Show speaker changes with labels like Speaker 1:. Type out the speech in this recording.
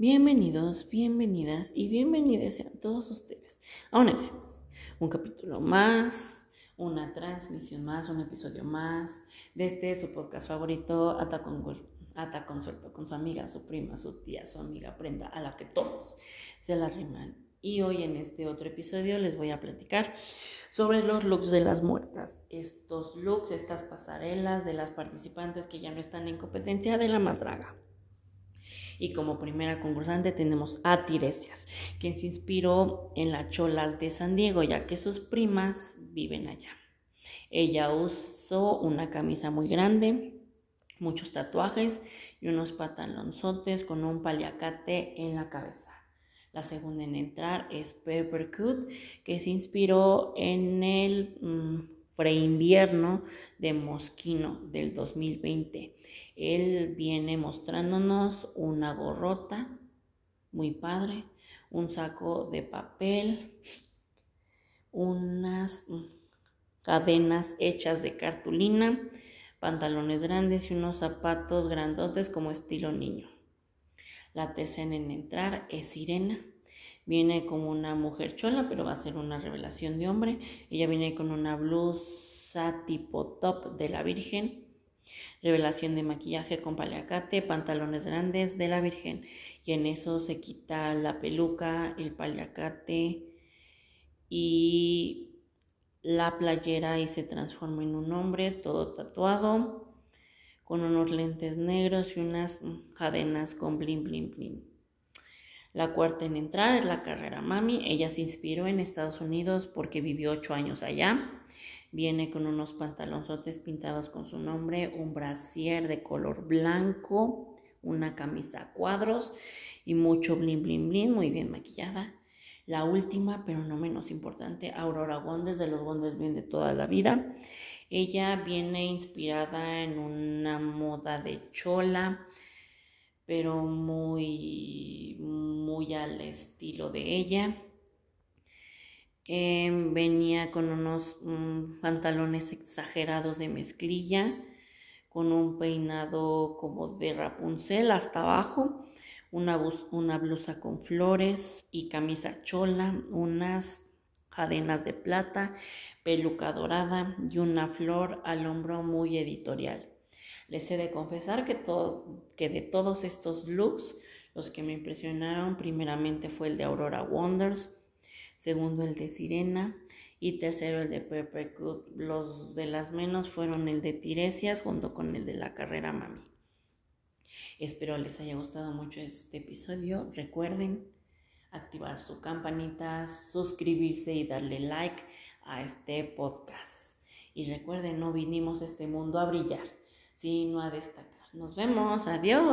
Speaker 1: Bienvenidos, bienvenidas y bienvenidas a todos ustedes a una más, un capítulo más, una transmisión más, un episodio más de este su podcast favorito, Ata con, Ata Consuelto, con su amiga, su prima, su tía, su amiga Prenda, a la que todos se la riman. Y hoy en este otro episodio les voy a platicar sobre los looks de las muertas. Estos looks, estas pasarelas de las participantes que ya no están en competencia de la más draga. Y como primera concursante tenemos a Tiresias, quien se inspiró en las cholas de San Diego, ya que sus primas viven allá. Ella usó una camisa muy grande, muchos tatuajes y unos pantalonzotes con un paliacate en la cabeza. La segunda en entrar es Pepper Cut, que se inspiró en el mmm, preinvierno de Mosquino del 2020 él viene mostrándonos una gorrota muy padre, un saco de papel, unas cadenas hechas de cartulina, pantalones grandes y unos zapatos grandotes como estilo niño. La tercera en entrar es Sirena. Viene como una mujer chola, pero va a ser una revelación de hombre. Ella viene con una blusa tipo top de la Virgen Revelación de maquillaje con paliacate, pantalones grandes de la Virgen. Y en eso se quita la peluca, el paliacate y la playera y se transforma en un hombre todo tatuado con unos lentes negros y unas cadenas con blin blin blin. La cuarta en entrar es la carrera Mami. Ella se inspiró en Estados Unidos porque vivió ocho años allá Viene con unos pantalonzotes pintados con su nombre, un brasier de color blanco, una camisa a cuadros y mucho blin blin blin, muy bien maquillada. La última, pero no menos importante, Aurora Wonders de los Wonders bien de toda la vida. Ella viene inspirada en una moda de chola, pero muy, muy al estilo de ella. Em, venía con unos mm, pantalones exagerados de mezclilla, con un peinado como de Rapunzel hasta abajo, una, una blusa con flores y camisa chola, unas cadenas de plata, peluca dorada y una flor al hombro muy editorial. Les he de confesar que, de todos estos looks, los que me impresionaron primeramente fue el de Aurora Wonders, segundo el de Sirena y tercero el de Pepper Cook. Los de las menos fueron el de Tiresias junto con el de la carrera Mami. Espero les haya gustado mucho este episodio. Recuerden activar su campanita, suscribirse y darle like a este podcast. Y recuerden, no vinimos a este mundo a brillar, sino a destacar. Nos vemos, adiós.